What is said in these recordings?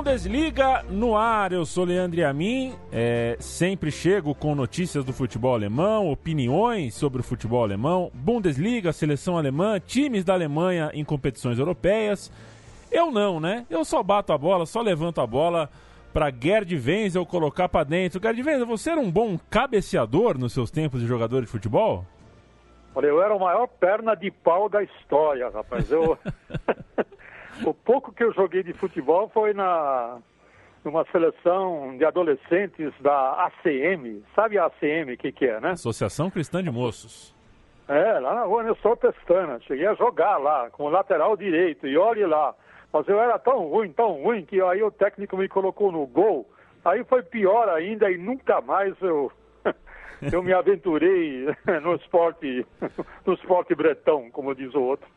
Bundesliga no ar, eu sou Leandro Amin, é, sempre chego com notícias do futebol alemão, opiniões sobre o futebol alemão, Bundesliga, seleção alemã, times da Alemanha em competições europeias. Eu não, né? Eu só bato a bola, só levanto a bola para Gerd Wenzel colocar para dentro. Gerd Wenzel, você era um bom cabeceador nos seus tempos de jogador de futebol? Olha, eu era o maior perna de pau da história, rapaz. Eu... o pouco que eu joguei de futebol foi na numa seleção de adolescentes da ACM. Sabe a ACM o que, que é, né? Associação Cristã de Moços. É, lá na rua Nestor Pestana. Cheguei a jogar lá, com o lateral direito, e olhe lá. Mas eu era tão ruim, tão ruim, que aí o técnico me colocou no gol. Aí foi pior ainda e nunca mais eu, eu me aventurei no esporte, no esporte bretão, como diz o outro.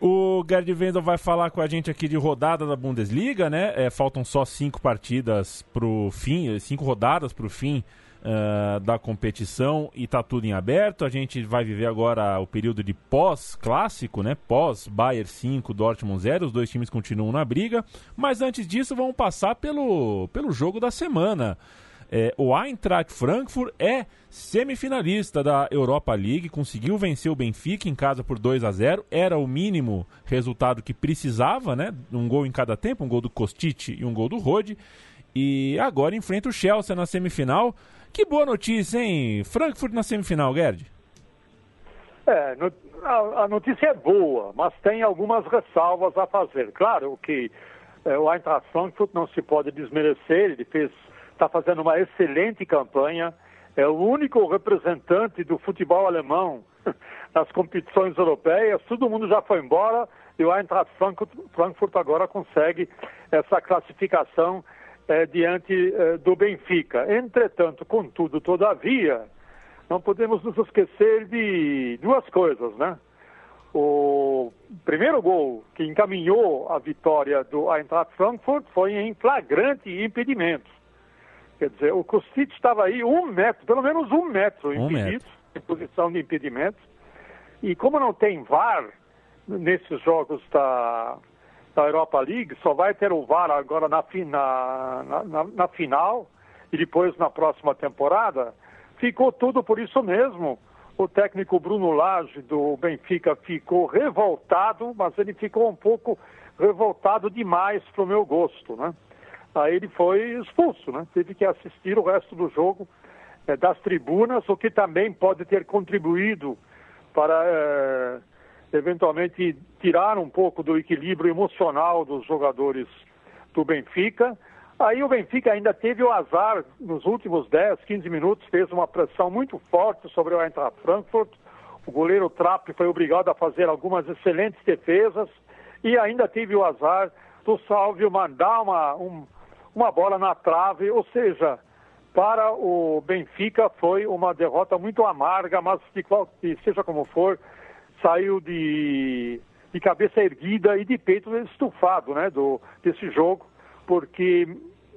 O Gerd Wendel vai falar com a gente aqui de rodada da Bundesliga, né? É, faltam só cinco partidas para o fim, cinco rodadas para o fim uh, da competição e tá tudo em aberto. A gente vai viver agora o período de pós-clássico, né? Pós Bayern 5, Dortmund 0. Os dois times continuam na briga. Mas antes disso, vamos passar pelo, pelo jogo da semana. É, o Eintracht Frankfurt é semifinalista da Europa League, conseguiu vencer o Benfica em casa por 2 a 0 era o mínimo resultado que precisava, né? Um gol em cada tempo, um gol do Kostic e um gol do Rode. E agora enfrenta o Chelsea na semifinal. Que boa notícia, hein? Frankfurt na semifinal, Gerd. É, a, notícia é boa, mas tem algumas ressalvas a fazer. Claro que é, o Eintracht Frankfurt não se pode desmerecer, ele fez está fazendo uma excelente campanha, é o único representante do futebol alemão nas competições europeias, todo mundo já foi embora e o Eintracht Frankfurt, agora consegue essa classificação é, diante é, do Benfica. Entretanto, contudo, todavia, não podemos nos esquecer de duas coisas, né? O primeiro gol que encaminhou a vitória do Eintracht Frankfurt foi em flagrante impedimento. Quer dizer, o Kostic estava aí um metro, pelo menos um metro um impedido, metro. em posição de impedimento. E como não tem VAR nesses jogos da, da Europa League, só vai ter o VAR agora na, na, na, na final e depois na próxima temporada, ficou tudo por isso mesmo. O técnico Bruno Lage do Benfica ficou revoltado, mas ele ficou um pouco revoltado demais para o meu gosto, né? Aí ele foi expulso, né? Teve que assistir o resto do jogo é, das tribunas, o que também pode ter contribuído para é, eventualmente tirar um pouco do equilíbrio emocional dos jogadores do Benfica. Aí o Benfica ainda teve o azar nos últimos 10, 15 minutos, fez uma pressão muito forte sobre o Eintracht Frankfurt. O goleiro Trapp foi obrigado a fazer algumas excelentes defesas e ainda teve o azar do Salvio mandar uma, um, uma bola na trave, ou seja, para o Benfica foi uma derrota muito amarga, mas de qual, seja como for, saiu de, de cabeça erguida e de peito estufado né, do, desse jogo, porque,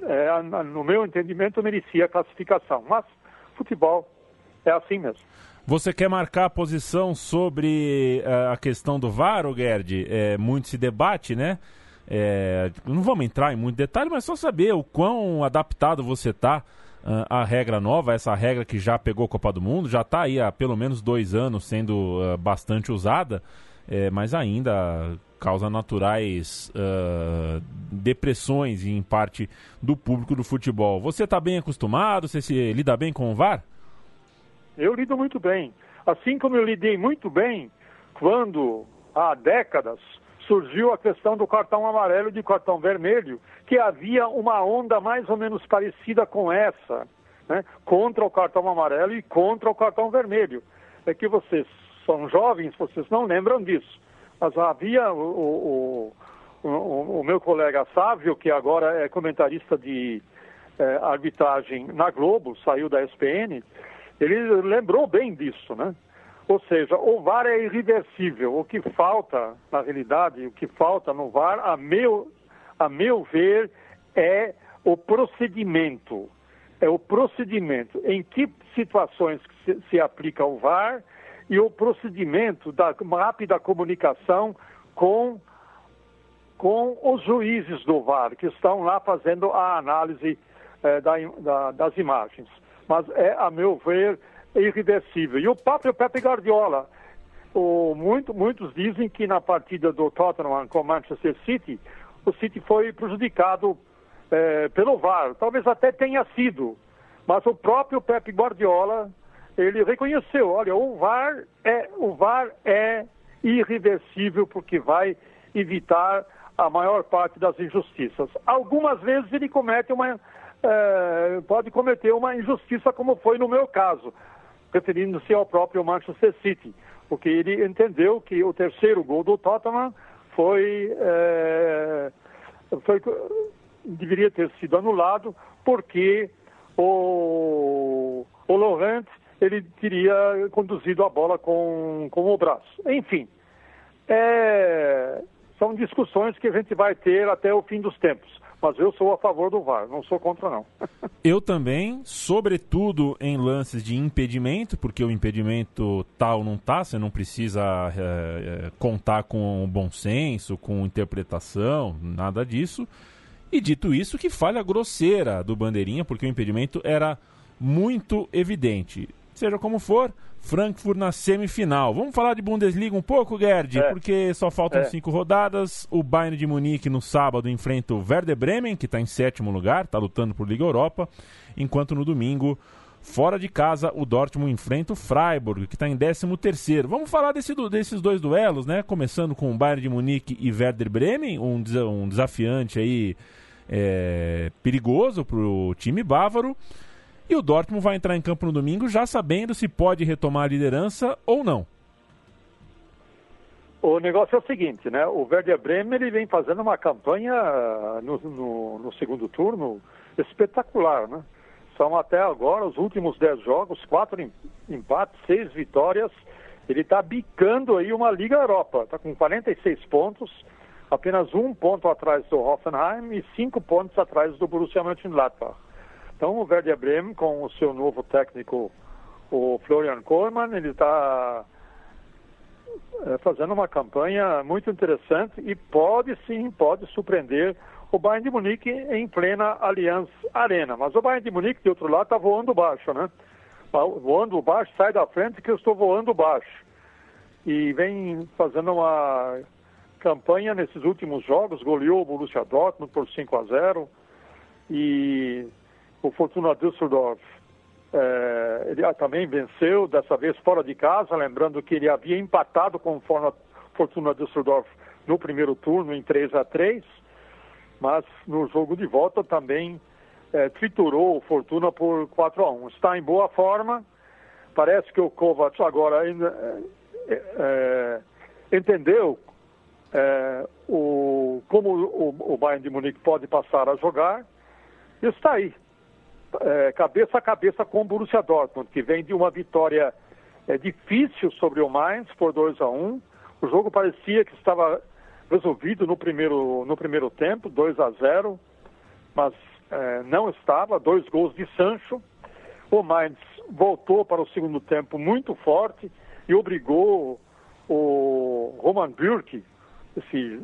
é, no meu entendimento, merecia a classificação. Mas futebol é assim mesmo. Você quer marcar a posição sobre uh, a questão do VAR, Gerd? É, muito se debate, né? É, não vamos entrar em muito detalhe, mas só saber o quão adaptado você está uh, à regra nova, essa regra que já pegou a Copa do Mundo, já está aí há pelo menos dois anos sendo uh, bastante usada, é, mas ainda causa naturais uh, depressões em parte do público do futebol. Você está bem acostumado? Você se lida bem com o VAR? Eu lido muito bem. Assim como eu lidei muito bem quando, há décadas, surgiu a questão do cartão amarelo e de cartão vermelho, que havia uma onda mais ou menos parecida com essa, né, contra o cartão amarelo e contra o cartão vermelho. É que vocês são jovens, vocês não lembram disso. Mas havia o, o, o, o meu colega Sávio, que agora é comentarista de é, arbitragem na Globo, saiu da SPN, ele lembrou bem disso, né? Ou seja, o VAR é irreversível. O que falta, na realidade, o que falta no VAR, a meu, a meu ver, é o procedimento. É o procedimento. Em que situações se, se aplica o VAR e o procedimento da rápida comunicação com com os juízes do VAR, que estão lá fazendo a análise eh, da, da, das imagens. Mas é, a meu ver, irreversível. E o próprio Pepe Guardiola, o, muito, muitos dizem que na partida do Tottenham com Manchester City, o City foi prejudicado eh, pelo VAR. Talvez até tenha sido, mas o próprio Pepe Guardiola ele reconheceu, olha, o VAR é, o VAR é irreversível porque vai evitar a maior parte das injustiças. Algumas vezes ele comete uma, é, pode cometer uma injustiça, como foi no meu caso, referindo-se ao próprio Manchester City, porque ele entendeu que o terceiro gol do Tottenham foi, é, foi deveria ter sido anulado porque o, o Laurent ele teria conduzido a bola com, com o braço. Enfim, é, são discussões que a gente vai ter até o fim dos tempos. Mas eu sou a favor do VAR, não sou contra não. eu também, sobretudo em lances de impedimento, porque o impedimento tal não tá, você não precisa é, é, contar com bom senso, com interpretação, nada disso. E dito isso, que falha grosseira do Bandeirinha, porque o impedimento era muito evidente. Seja como for, Frankfurt na semifinal. Vamos falar de Bundesliga um pouco, Gerd? É. Porque só faltam é. cinco rodadas. O Bayern de Munique no sábado enfrenta o Werder Bremen, que está em sétimo lugar, está lutando por Liga Europa. Enquanto no domingo, fora de casa, o Dortmund enfrenta o Freiburg, que está em décimo terceiro. Vamos falar desse, desses dois duelos, né? Começando com o Bayern de Munique e Werder Bremen, um, um desafiante aí é, perigoso para o time bávaro. E o Dortmund vai entrar em campo no domingo já sabendo se pode retomar a liderança ou não. O negócio é o seguinte, né? O Werder Bremen ele vem fazendo uma campanha no, no, no segundo turno espetacular, né? São até agora os últimos dez jogos, quatro empates, seis vitórias. Ele está bicando aí uma Liga Europa. Está com 46 pontos, apenas um ponto atrás do Hoffenheim e cinco pontos atrás do Borussia Mönchengladbach. Então o Werder Bremen, com o seu novo técnico, o Florian Kohlmann, ele está é, fazendo uma campanha muito interessante e pode sim, pode surpreender o Bayern de Munique em plena Allianz Arena. Mas o Bayern de Munique, de outro lado, está voando baixo, né? Voando baixo, sai da frente que eu estou voando baixo. E vem fazendo uma campanha nesses últimos jogos, goleou o Borussia Dortmund por 5 a 0 e o Fortuna Düsseldorf é, ele também venceu, dessa vez fora de casa, lembrando que ele havia empatado com o Fortuna Düsseldorf no primeiro turno em 3 a 3 mas no jogo de volta também é, triturou o Fortuna por 4 a 1 Está em boa forma, parece que o Kovac agora ainda, é, é, entendeu é, o, como o, o Bayern de Munique pode passar a jogar, está aí é, cabeça a cabeça com o Borussia Dortmund, que vem de uma vitória é, difícil sobre o Mainz por 2 a 1 um. O jogo parecia que estava resolvido no primeiro, no primeiro tempo, 2 a 0 mas é, não estava, dois gols de Sancho. O Mainz voltou para o segundo tempo muito forte e obrigou o Roman Bürki, esse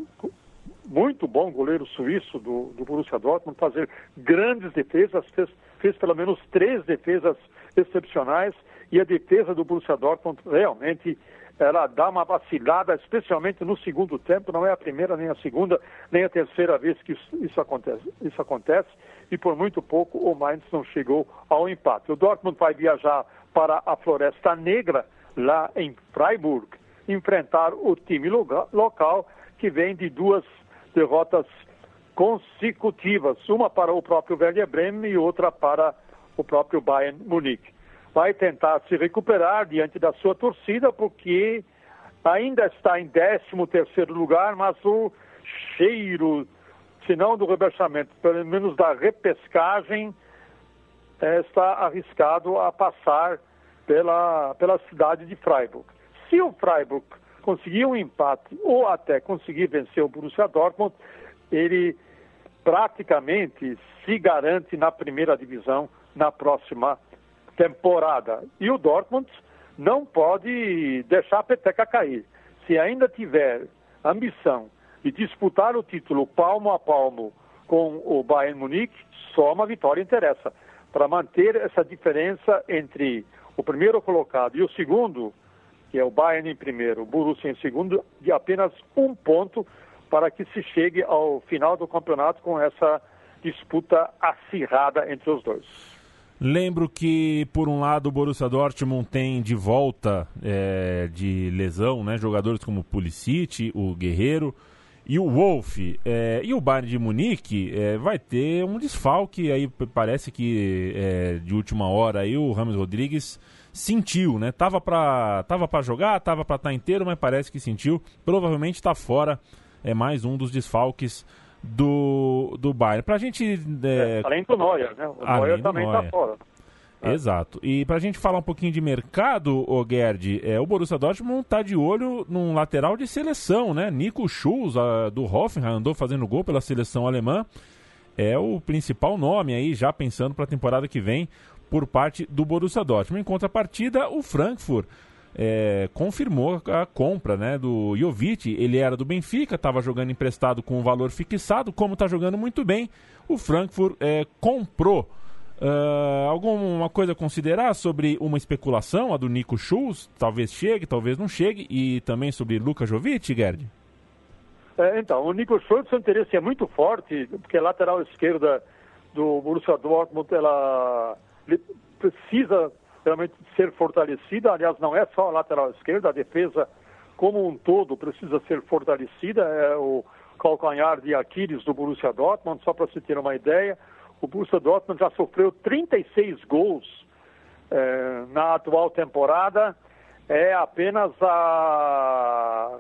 muito bom goleiro suíço do, do Borussia Dortmund, fazer grandes defesas, fez, fez pelo menos três defesas excepcionais e a defesa do Borussia Dortmund realmente ela dá uma vacilada, especialmente no segundo tempo, não é a primeira, nem a segunda, nem a terceira vez que isso, acontece, isso acontece, e por muito pouco o Mainz não chegou ao empate. O Dortmund vai viajar para a Floresta Negra, lá em Freiburg, enfrentar o time local, que vem de duas derrotas consecutivas, uma para o próprio Werder Bremen e outra para o próprio Bayern Munique. Vai tentar se recuperar diante da sua torcida, porque ainda está em 13 terceiro lugar, mas o cheiro, se não do rebaixamento, pelo menos da repescagem, é, está arriscado a passar pela, pela cidade de Freiburg. Se o Freiburg conseguir um empate ou até conseguir vencer o Borussia Dortmund, ele praticamente se garante na primeira divisão na próxima temporada. E o Dortmund não pode deixar a peteca cair. Se ainda tiver ambição e disputar o título palmo a palmo com o Bayern Munique, só uma vitória interessa. Para manter essa diferença entre o primeiro colocado e o segundo, que é o Bayern em primeiro, o Borussia em segundo, de apenas um ponto para que se chegue ao final do campeonato com essa disputa acirrada entre os dois. Lembro que, por um lado, o Borussia Dortmund tem de volta é, de lesão né, jogadores como o Pulisic, o Guerreiro e o Wolf. É, e o Bayern de Munique é, vai ter um desfalque, aí parece que é, de última hora aí o Ramos Rodrigues sentiu, né? Tava para tava jogar, tava para estar tá inteiro, mas parece que sentiu. Provavelmente está fora. É mais um dos desfalques do, do Bayern. Pra gente. É... É, além do Neuer, né? O Neuer também está fora. É. Exato. E pra gente falar um pouquinho de mercado, o Gerd, é, o Borussia Dortmund tá de olho num lateral de seleção, né? Nico Schulz, a, do Hoffenheim, andou fazendo gol pela seleção alemã. É o principal nome aí, já pensando para a temporada que vem, por parte do Borussia Dortmund. Em contrapartida, o Frankfurt é, confirmou a compra né, do Jovic. Ele era do Benfica, estava jogando emprestado com um valor fixado. Como está jogando muito bem, o Frankfurt é, comprou. Uh, alguma coisa a considerar sobre uma especulação, a do Nico Schulz? Talvez chegue, talvez não chegue. E também sobre Luka Jovic, Gerd? É, então, o Nico Schulz, seu interesse é muito forte, porque a lateral esquerda do Borussia Dortmund, ela precisa realmente ser fortalecida. Aliás, não é só a lateral esquerda, a defesa como um todo precisa ser fortalecida. É o calcanhar de Aquiles do Borussia Dortmund, só para se ter uma ideia. O Borussia Dortmund já sofreu 36 gols é, na atual temporada. É apenas a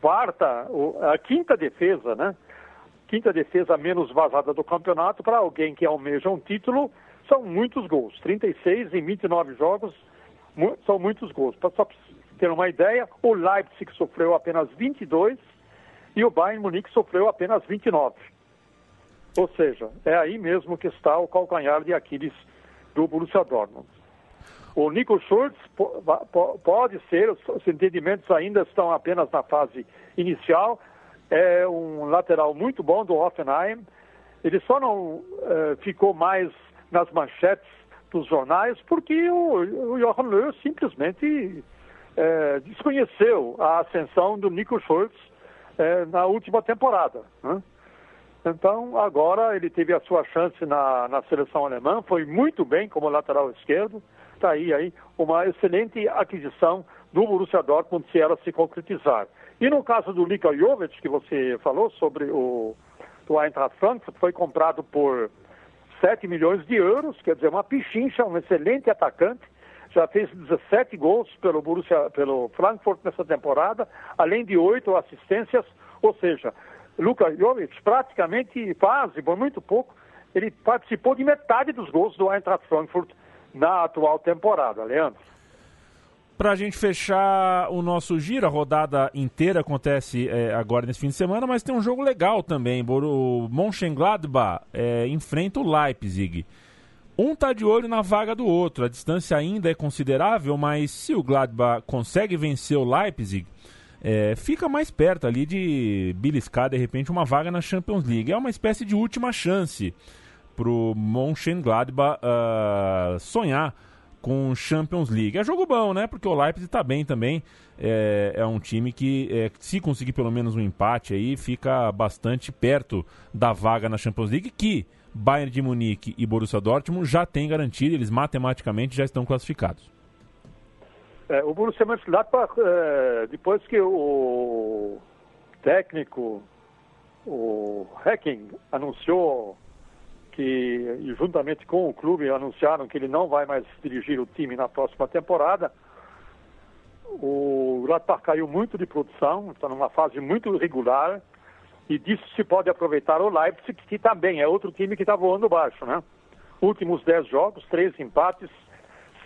quarta, a quinta defesa, né? Quinta defesa menos vazada do campeonato para alguém que almeja um título são muitos gols. 36 em 29 jogos são muitos gols. Para só ter uma ideia, o Leipzig sofreu apenas 22 e o Bayern Munique sofreu apenas 29. Ou seja, é aí mesmo que está o calcanhar de Aquiles do Borussia Dortmund. O Nico Schultz pode ser, os entendimentos ainda estão apenas na fase inicial, é um lateral muito bom do Hoffenheim. Ele só não uh, ficou mais nas manchetes dos jornais, porque o, o Johan Löw simplesmente é, desconheceu a ascensão do Nico Schultz é, na última temporada. Né? Então, agora ele teve a sua chance na, na seleção alemã, foi muito bem como lateral esquerdo. Está aí, aí uma excelente aquisição do Borussia Dortmund se ela se concretizar. E no caso do Lika Jovic, que você falou sobre o do Eintracht Frankfurt, foi comprado por 7 milhões de euros, quer dizer, uma pichincha, um excelente atacante, já fez 17 gols pelo, Borussia, pelo Frankfurt nessa temporada, além de oito assistências, ou seja, Luka Jovic praticamente quase, por muito pouco, ele participou de metade dos gols do Eintracht Frankfurt na atual temporada, Leandro. Para a gente fechar o nosso giro, a rodada inteira acontece é, agora nesse fim de semana, mas tem um jogo legal também. O Mönchengladbach é, enfrenta o Leipzig. Um está de olho na vaga do outro. A distância ainda é considerável, mas se o Gladbach consegue vencer o Leipzig, é, fica mais perto ali de beliscar de repente uma vaga na Champions League. É uma espécie de última chance para Mönchengladbach uh, sonhar com Champions League. É jogo bom, né? Porque o Leipzig está bem também. É, é, um time que, é, se conseguir pelo menos um empate aí, fica bastante perto da vaga na Champions League, que Bayern de Munique e Borussia Dortmund já têm garantido, eles matematicamente já estão classificados. É, o Borussia Mönchengladbach, é, depois que o técnico, o Hacking, anunciou que, juntamente com o clube, anunciaram que ele não vai mais dirigir o time na próxima temporada. O Gladbach caiu muito de produção, está numa fase muito irregular, e disso se pode aproveitar o Leipzig, que também é outro time que está voando baixo, né? Últimos dez jogos, três empates,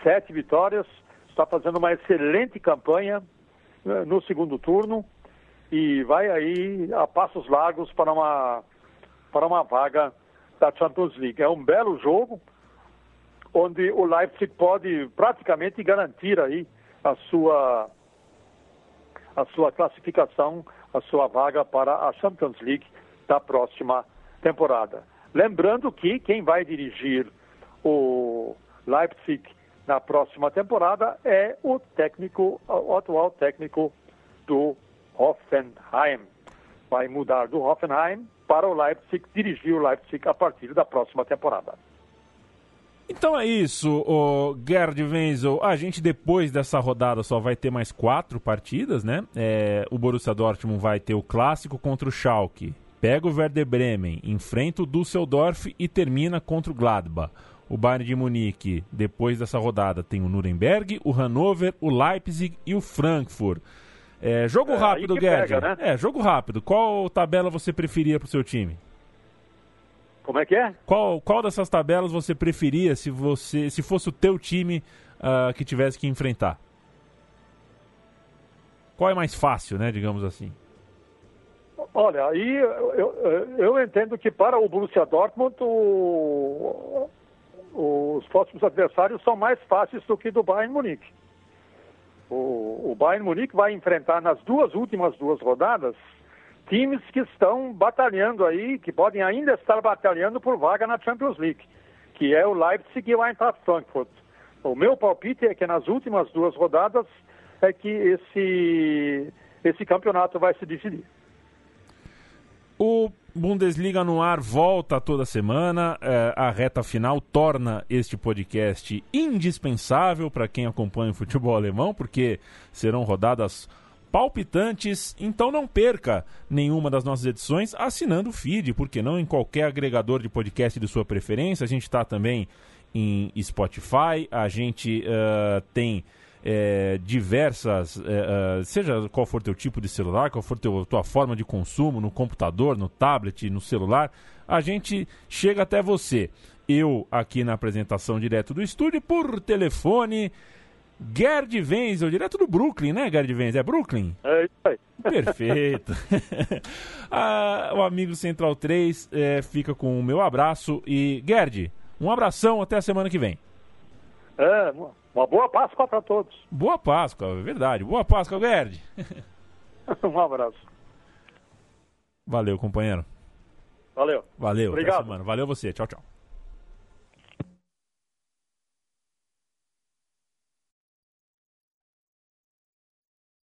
sete vitórias, está fazendo uma excelente campanha né, no segundo turno e vai aí a passos largos para uma, para uma vaga da Champions League. É um belo jogo, onde o Leipzig pode praticamente garantir aí a sua, a sua classificação a sua vaga para a Champions League da próxima temporada. Lembrando que quem vai dirigir o Leipzig na próxima temporada é o técnico, o atual técnico do Hoffenheim. Vai mudar do Hoffenheim para o Leipzig, dirigir o Leipzig a partir da próxima temporada. Então é isso, o Gerd Wenzel. A gente depois dessa rodada só vai ter mais quatro partidas, né? É, o Borussia Dortmund vai ter o clássico contra o Schalke, pega o Werder Bremen, enfrenta o Düsseldorf e termina contra o Gladbach. O Bayern de Munique, depois dessa rodada, tem o Nuremberg, o Hannover, o Leipzig e o Frankfurt. É, jogo é, rápido, Gerd. Né? É, jogo rápido. Qual tabela você preferia para o seu time? Como é que é? Qual, qual dessas tabelas você preferia se você se fosse o teu time uh, que tivesse que enfrentar? Qual é mais fácil, né, digamos assim? Olha, aí eu, eu, eu entendo que para o Borussia Dortmund o, os próximos adversários são mais fáceis do que do Bayern Munique. O, o Bayern Munique vai enfrentar nas duas últimas duas rodadas times que estão batalhando aí, que podem ainda estar batalhando por vaga na Champions League, que é o Leipzig e o Eintracht Frankfurt. O meu palpite é que nas últimas duas rodadas é que esse, esse campeonato vai se decidir. O Bundesliga no ar volta toda semana. É, a reta final torna este podcast indispensável para quem acompanha o futebol alemão, porque serão rodadas palpitantes. Então não perca nenhuma das nossas edições assinando o feed, porque não em qualquer agregador de podcast de sua preferência. A gente está também em Spotify, a gente uh, tem é, diversas, é, é, seja qual for teu tipo de celular, qual for teu, tua forma de consumo, no computador, no tablet, no celular, a gente chega até você. Eu aqui na apresentação direto do estúdio, por telefone, Gerd Wenzel, direto do Brooklyn, né, Gerd Wenzel? É Brooklyn? É isso aí. Perfeito. ah, o amigo Central 3 é, fica com o meu abraço e, Gerd, um abração até a semana que vem. É, uma boa Páscoa para todos. Boa Páscoa, é verdade. Boa Páscoa, Gerd. um abraço. Valeu, companheiro. Valeu. Valeu, Obrigado. Valeu você. Tchau, tchau.